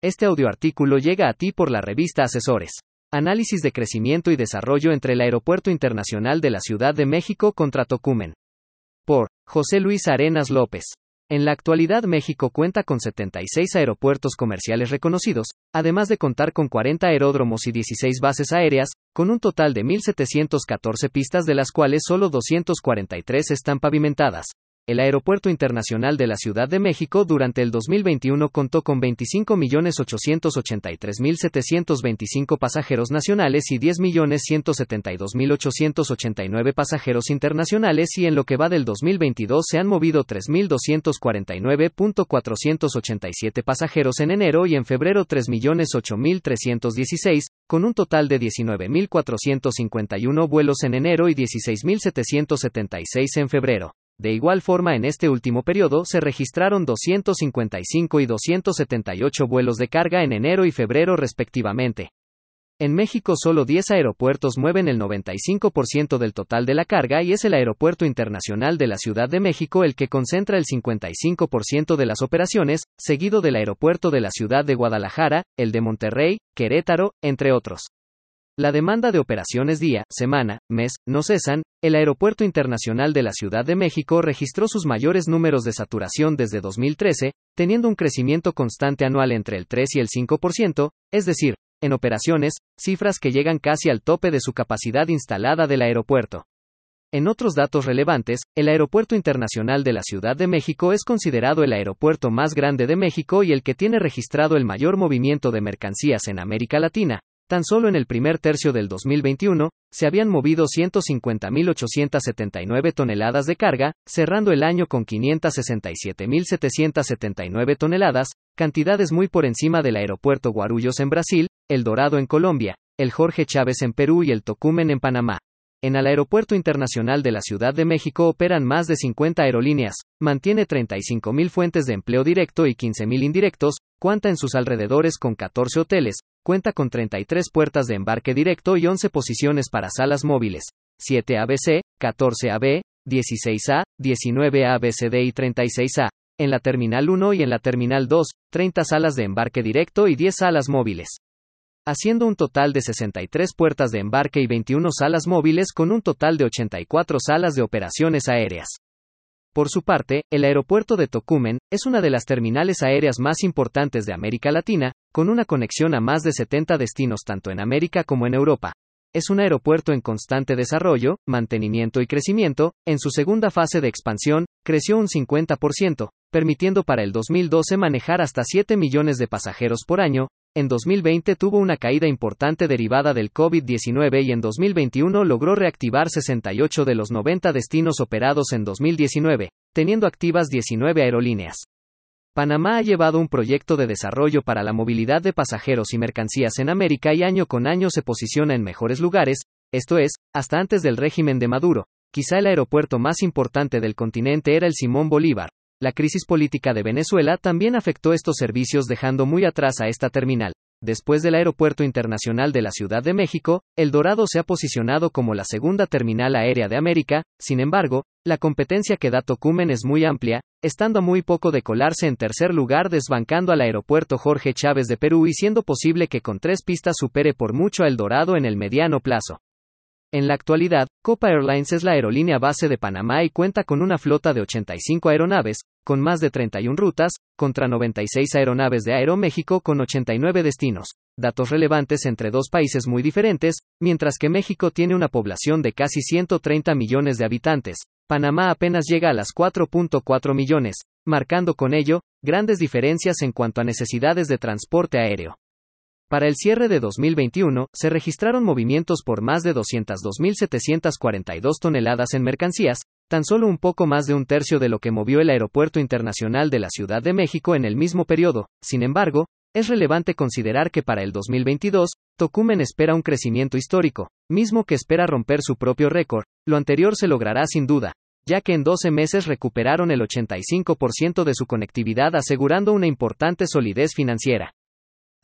Este audioartículo llega a ti por la revista Asesores. Análisis de crecimiento y desarrollo entre el Aeropuerto Internacional de la Ciudad de México contra Tocumen. Por José Luis Arenas López. En la actualidad México cuenta con 76 aeropuertos comerciales reconocidos, además de contar con 40 aeródromos y 16 bases aéreas, con un total de 1.714 pistas de las cuales solo 243 están pavimentadas. El Aeropuerto Internacional de la Ciudad de México durante el 2021 contó con 25.883.725 pasajeros nacionales y 10.172.889 pasajeros internacionales y en lo que va del 2022 se han movido 3.249.487 pasajeros en enero y en febrero 3.008.316, con un total de 19.451 vuelos en enero y 16.776 en febrero. De igual forma, en este último periodo se registraron 255 y 278 vuelos de carga en enero y febrero respectivamente. En México solo 10 aeropuertos mueven el 95% del total de la carga y es el Aeropuerto Internacional de la Ciudad de México el que concentra el 55% de las operaciones, seguido del Aeropuerto de la Ciudad de Guadalajara, el de Monterrey, Querétaro, entre otros. La demanda de operaciones día, semana, mes, no cesan, el Aeropuerto Internacional de la Ciudad de México registró sus mayores números de saturación desde 2013, teniendo un crecimiento constante anual entre el 3 y el 5%, es decir, en operaciones, cifras que llegan casi al tope de su capacidad instalada del aeropuerto. En otros datos relevantes, el Aeropuerto Internacional de la Ciudad de México es considerado el aeropuerto más grande de México y el que tiene registrado el mayor movimiento de mercancías en América Latina, Tan solo en el primer tercio del 2021, se habían movido 150.879 toneladas de carga, cerrando el año con 567.779 toneladas, cantidades muy por encima del aeropuerto Guarulhos en Brasil, El Dorado en Colombia, el Jorge Chávez en Perú y el Tocumen en Panamá. En el Aeropuerto Internacional de la Ciudad de México operan más de 50 aerolíneas, mantiene 35.000 fuentes de empleo directo y 15.000 indirectos, cuenta en sus alrededores con 14 hoteles, cuenta con 33 puertas de embarque directo y 11 posiciones para salas móviles, 7 ABC, 14 AB, 16A, 19 ABCD y 36A. En la Terminal 1 y en la Terminal 2, 30 salas de embarque directo y 10 salas móviles. Haciendo un total de 63 puertas de embarque y 21 salas móviles con un total de 84 salas de operaciones aéreas. Por su parte, el aeropuerto de Tocumen es una de las terminales aéreas más importantes de América Latina, con una conexión a más de 70 destinos tanto en América como en Europa. Es un aeropuerto en constante desarrollo, mantenimiento y crecimiento, en su segunda fase de expansión, creció un 50%, permitiendo para el 2012 manejar hasta 7 millones de pasajeros por año, en 2020 tuvo una caída importante derivada del COVID-19 y en 2021 logró reactivar 68 de los 90 destinos operados en 2019, teniendo activas 19 aerolíneas. Panamá ha llevado un proyecto de desarrollo para la movilidad de pasajeros y mercancías en América y año con año se posiciona en mejores lugares, esto es, hasta antes del régimen de Maduro. Quizá el aeropuerto más importante del continente era el Simón Bolívar, la crisis política de Venezuela también afectó estos servicios dejando muy atrás a esta terminal. Después del Aeropuerto Internacional de la Ciudad de México, El Dorado se ha posicionado como la segunda terminal aérea de América, sin embargo, la competencia que da Tocumen es muy amplia, estando a muy poco de colarse en tercer lugar desbancando al Aeropuerto Jorge Chávez de Perú y siendo posible que con tres pistas supere por mucho a El Dorado en el mediano plazo. En la actualidad, Copa Airlines es la aerolínea base de Panamá y cuenta con una flota de 85 aeronaves, con más de 31 rutas, contra 96 aeronaves de Aeroméxico con 89 destinos. Datos relevantes entre dos países muy diferentes, mientras que México tiene una población de casi 130 millones de habitantes. Panamá apenas llega a las 4.4 millones, marcando con ello, grandes diferencias en cuanto a necesidades de transporte aéreo. Para el cierre de 2021, se registraron movimientos por más de 202.742 toneladas en mercancías, tan solo un poco más de un tercio de lo que movió el Aeropuerto Internacional de la Ciudad de México en el mismo periodo. Sin embargo, es relevante considerar que para el 2022, Tocumen espera un crecimiento histórico, mismo que espera romper su propio récord. Lo anterior se logrará sin duda, ya que en 12 meses recuperaron el 85% de su conectividad asegurando una importante solidez financiera.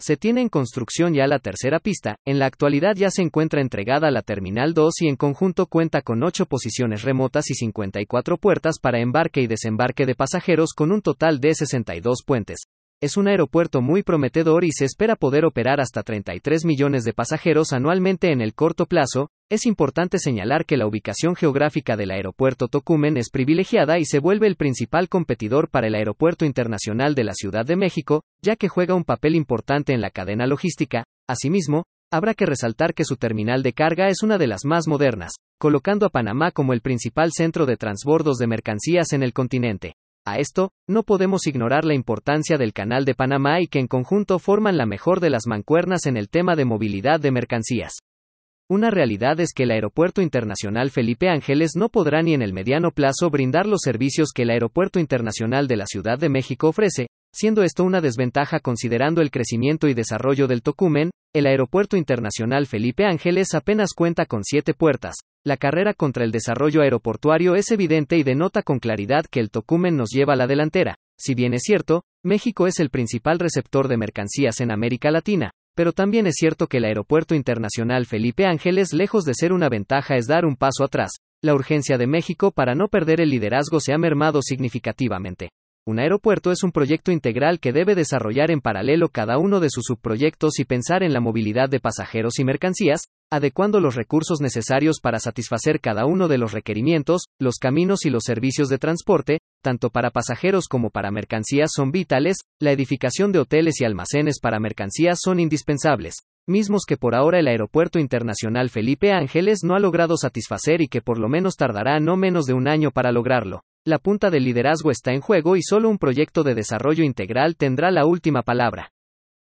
Se tiene en construcción ya la tercera pista, en la actualidad ya se encuentra entregada la Terminal 2 y en conjunto cuenta con 8 posiciones remotas y 54 puertas para embarque y desembarque de pasajeros con un total de 62 puentes. es un aeropuerto muy prometedor y se espera poder operar hasta 33 millones de pasajeros anualmente en el corto plazo. Es importante señalar que la ubicación geográfica del aeropuerto Tocumen es privilegiada y se vuelve el principal competidor para el Aeropuerto Internacional de la Ciudad de México, ya que juega un papel importante en la cadena logística. Asimismo, habrá que resaltar que su terminal de carga es una de las más modernas, colocando a Panamá como el principal centro de transbordos de mercancías en el continente. A esto, no podemos ignorar la importancia del Canal de Panamá y que en conjunto forman la mejor de las mancuernas en el tema de movilidad de mercancías. Una realidad es que el Aeropuerto Internacional Felipe Ángeles no podrá ni en el mediano plazo brindar los servicios que el Aeropuerto Internacional de la Ciudad de México ofrece, siendo esto una desventaja considerando el crecimiento y desarrollo del Tocumen, el Aeropuerto Internacional Felipe Ángeles apenas cuenta con siete puertas. La carrera contra el desarrollo aeroportuario es evidente y denota con claridad que el Tocumen nos lleva a la delantera. Si bien es cierto, México es el principal receptor de mercancías en América Latina, pero también es cierto que el Aeropuerto Internacional Felipe Ángeles, lejos de ser una ventaja, es dar un paso atrás. La urgencia de México para no perder el liderazgo se ha mermado significativamente. Un aeropuerto es un proyecto integral que debe desarrollar en paralelo cada uno de sus subproyectos y pensar en la movilidad de pasajeros y mercancías, adecuando los recursos necesarios para satisfacer cada uno de los requerimientos, los caminos y los servicios de transporte, tanto para pasajeros como para mercancías son vitales, la edificación de hoteles y almacenes para mercancías son indispensables, mismos que por ahora el Aeropuerto Internacional Felipe Ángeles no ha logrado satisfacer y que por lo menos tardará no menos de un año para lograrlo. La punta del liderazgo está en juego y solo un proyecto de desarrollo integral tendrá la última palabra.